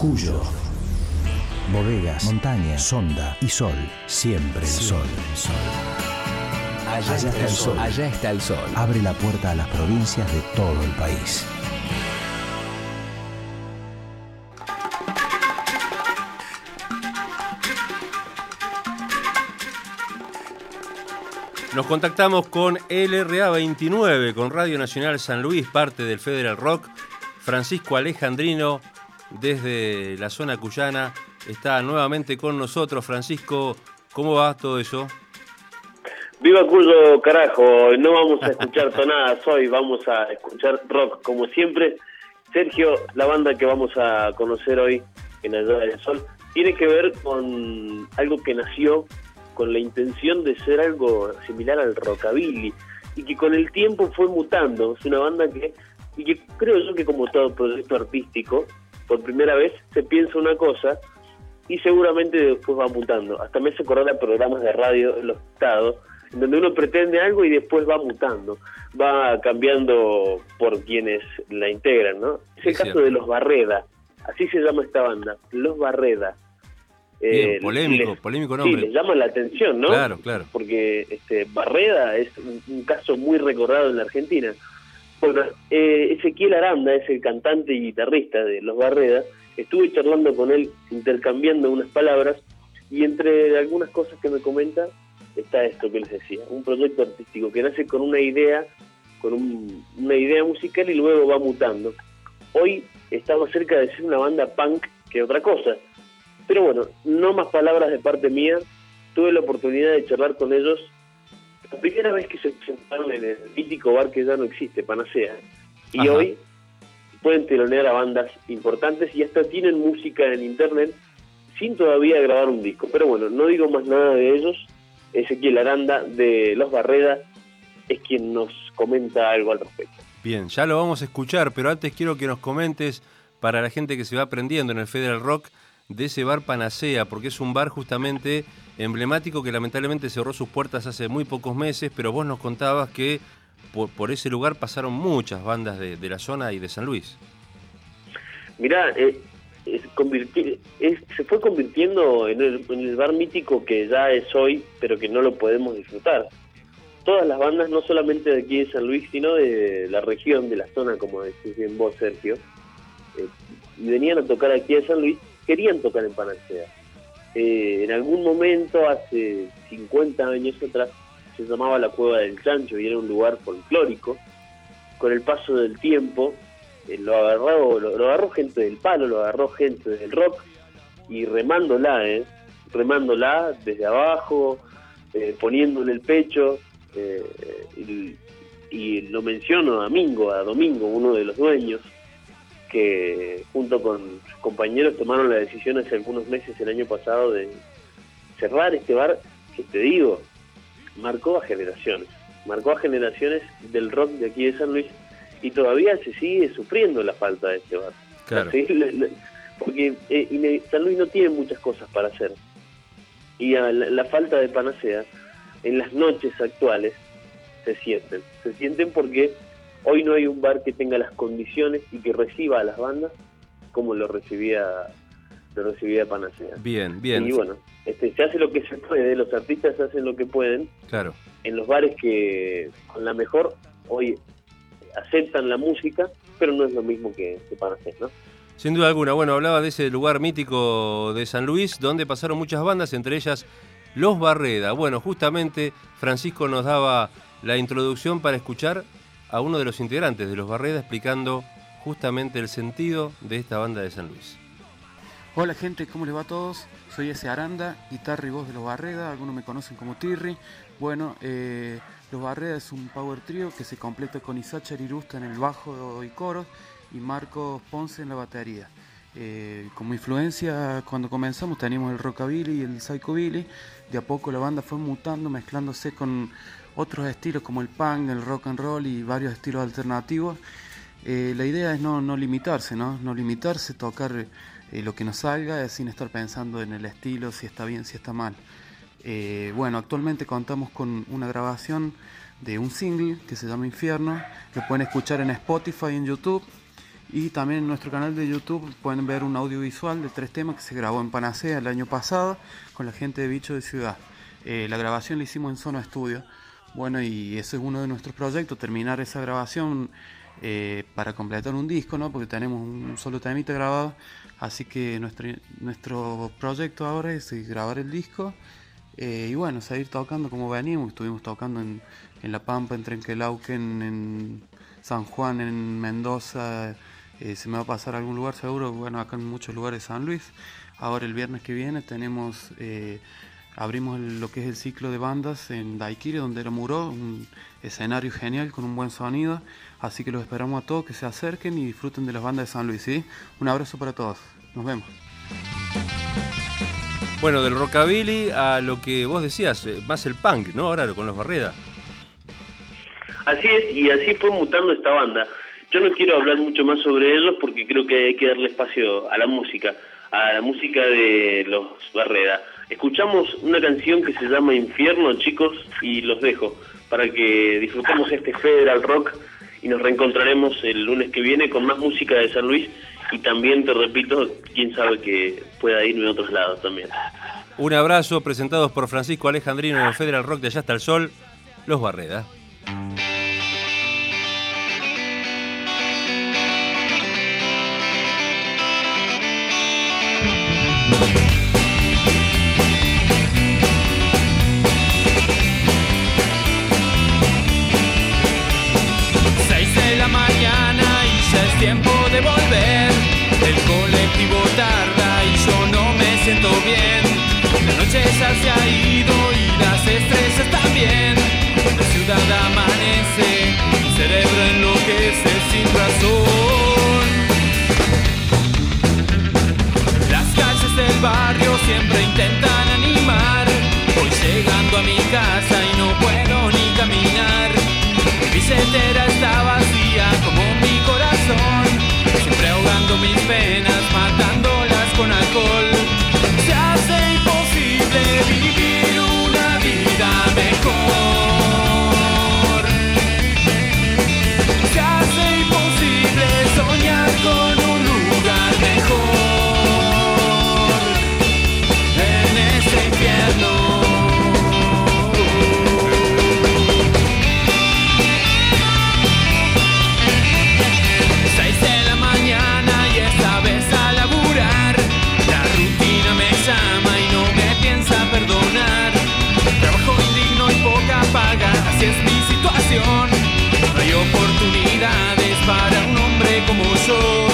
Cuyo. Bodegas, montaña, sonda y sol. Siempre el sol. sol. Allá, está el sol. Allá está el sol. Abre la puerta a las provincias de todo el país. Nos contactamos con LRA 29, con Radio Nacional San Luis, parte del Federal Rock. Francisco Alejandrino, desde la zona cuyana, está nuevamente con nosotros. Francisco, ¿cómo va todo eso? Viva Cuyo, carajo, no vamos a escuchar tonadas hoy, vamos a escuchar rock como siempre. Sergio, la banda que vamos a conocer hoy en Allá del Sol tiene que ver con algo que nació con la intención de ser algo similar al rockabilly y que con el tiempo fue mutando. Es una banda que, y que creo yo que como todo proyecto artístico, por primera vez se piensa una cosa y seguramente después va mutando. Hasta me hace acordar a programas de radio en los estados, en donde uno pretende algo y después va mutando, va cambiando por quienes la integran, ¿no? Es el caso de los Barreda, así se llama esta banda, los Barreda. Bien, eh, polémico, polémico nombre. Sí, les llama la atención, ¿no? Claro, claro. Porque este, Barreda es un, caso muy recordado en la Argentina. Bueno, eh, Ezequiel Aranda es el cantante y guitarrista de Los Barreda. Estuve charlando con él, intercambiando unas palabras, y entre algunas cosas que me comenta está esto que les decía, un proyecto artístico que nace con una idea, con una idea musical y luego va mutando. Hoy estamos cerca de ser una banda punk que otra cosa pero bueno, no más palabras de parte mía. Tuve la oportunidad de charlar con ellos la primera vez que se presentaron en el mítico bar que ya no existe, Panacea. Y hoy pueden telonear a bandas importantes y hasta tienen música en internet sin todavía grabar un disco. Pero bueno, no digo más nada de ellos. Ezequiel Aranda de Los Barredas es quien nos comenta algo al respecto. Bien, ya lo vamos a escuchar, pero antes quiero que nos comentes para la gente que se va aprendiendo en el Federal Rock de ese bar Panacea, porque es un bar justamente emblemático que lamentablemente cerró sus puertas hace muy pocos meses, pero vos nos contabas que por, ese lugar pasaron muchas bandas de, la zona y de San Luis. Mirá, eh, se fue convirtiendo en el, bar mítico que ya es hoy, pero que no lo podemos disfrutar. Todas las bandas, no solamente de aquí de San Luis, sino de la región, de la zona, como decís bien vos, Sergio, eh, venían a tocar aquí a San Luis querían tocar en Panacea. Eh, en algún momento, hace 50 años atrás, se llamaba la Cueva del Chancho y era un lugar folclórico. Con el paso del tiempo, eh, lo, agarró, lo, agarró gente del palo, lo agarró gente del rock y remándola, ¿eh? remándola desde abajo, eh, poniéndole el pecho. y, y lo menciono a Domingo, a Domingo, uno de los dueños, que junto con sus compañeros tomaron la decisión hace algunos meses, el año pasado, de cerrar este bar que te digo, marcó a generaciones, marcó a generaciones del rock de aquí de San Luis y todavía se sigue sufriendo la falta de este bar. Claro. Porque eh, San Luis no tiene muchas cosas para hacer. Y la, la falta de panacea en las noches actuales se sienten. Se sienten porque Hoy no hay un bar que tenga las condiciones y que reciba a las bandas como lo recibía lo recibía Panacea. Bien, bien. Y bueno, este, se hace lo que se puede, los artistas hacen lo que pueden. Claro. En los bares que con la mejor hoy aceptan la música, pero no es lo mismo que, que Panacea, ¿no? Sin duda alguna. Bueno, hablaba de ese lugar mítico de San Luis, donde pasaron muchas bandas, entre ellas Los Barreda. Bueno, justamente Francisco nos daba la introducción para escuchar a uno de los integrantes de los Barreda explicando justamente el sentido de esta banda de San Luis. Hola gente, ¿cómo les va a todos? Soy ese Aranda, guitarra y voz de los Barreda, algunos me conocen como Tirri. Bueno, eh, los Barreda es un power trio que se completa con Isacha Irusta en el bajo y coros y Marcos Ponce en la batería. Eh, como influencia, cuando comenzamos teníamos el rockabilly y el psychobilly. De a poco la banda fue mutando, mezclándose con otros estilos como el punk, el rock and roll y varios estilos alternativos. Eh, la idea es no, limitarse, ¿no? No limitarse, tocar eh, lo que nos salga sin estar pensando en el estilo, si está bien, si está mal. Eh, bueno, actualmente contamos con una grabación de un single que se llama Infierno, que pueden escuchar en Spotify en YouTube. Y también en nuestro canal de YouTube pueden ver un audiovisual de tres temas que se grabó en Panacea el año pasado con la gente de Bicho de Ciudad. Eh, la grabación la hicimos en Zona Estudio. Bueno, y ese es uno de nuestros proyectos, terminar esa grabación eh, para completar un disco, ¿no? Porque tenemos un solo temita grabado. Así que nuestro, nuestro proyecto ahora es grabar el disco eh, y bueno, seguir tocando como venimos. Estuvimos tocando en, en La Pampa, en Trenquelauquen, en San Juan, en Mendoza. Eh, se me va a pasar algún lugar seguro. Bueno, acá en muchos lugares San Luis. Ahora el viernes que viene tenemos abrimos lo que es el ciclo de bandas en Daikiri, donde era Muro, un escenario genial con un buen sonido. Así que los esperamos a todos que se acerquen y disfruten de las bandas de San Luis. ¿sí? Un abrazo para todos. Nos vemos. Bueno, del rockabilly a lo que vos decías, eh, más el punk, ¿no? Ahora con los Barreda. Así es, y así fue mutando esta banda. Yo no quiero hablar mucho más sobre ellos porque creo que hay que darle espacio a la música, a la música de los Barreda. Escuchamos una canción que se llama Infierno, chicos, y los dejo para que disfrutemos este Federal Rock y nos reencontraremos el lunes que viene con más música de San Luis y también, te repito, quién sabe que pueda irme a otros lados también. Un abrazo, presentados por Francisco Alejandrino en Federal Rock de Allá hasta el Sol, Los Barreda. Seis de la mañana y ya es tiempo de volver. El colectivo tarda y yo no me siento bien. La noche ya se ha ido y las estrellas también. La ciudad amanece, mi cerebro enloquece sin razón. como yo.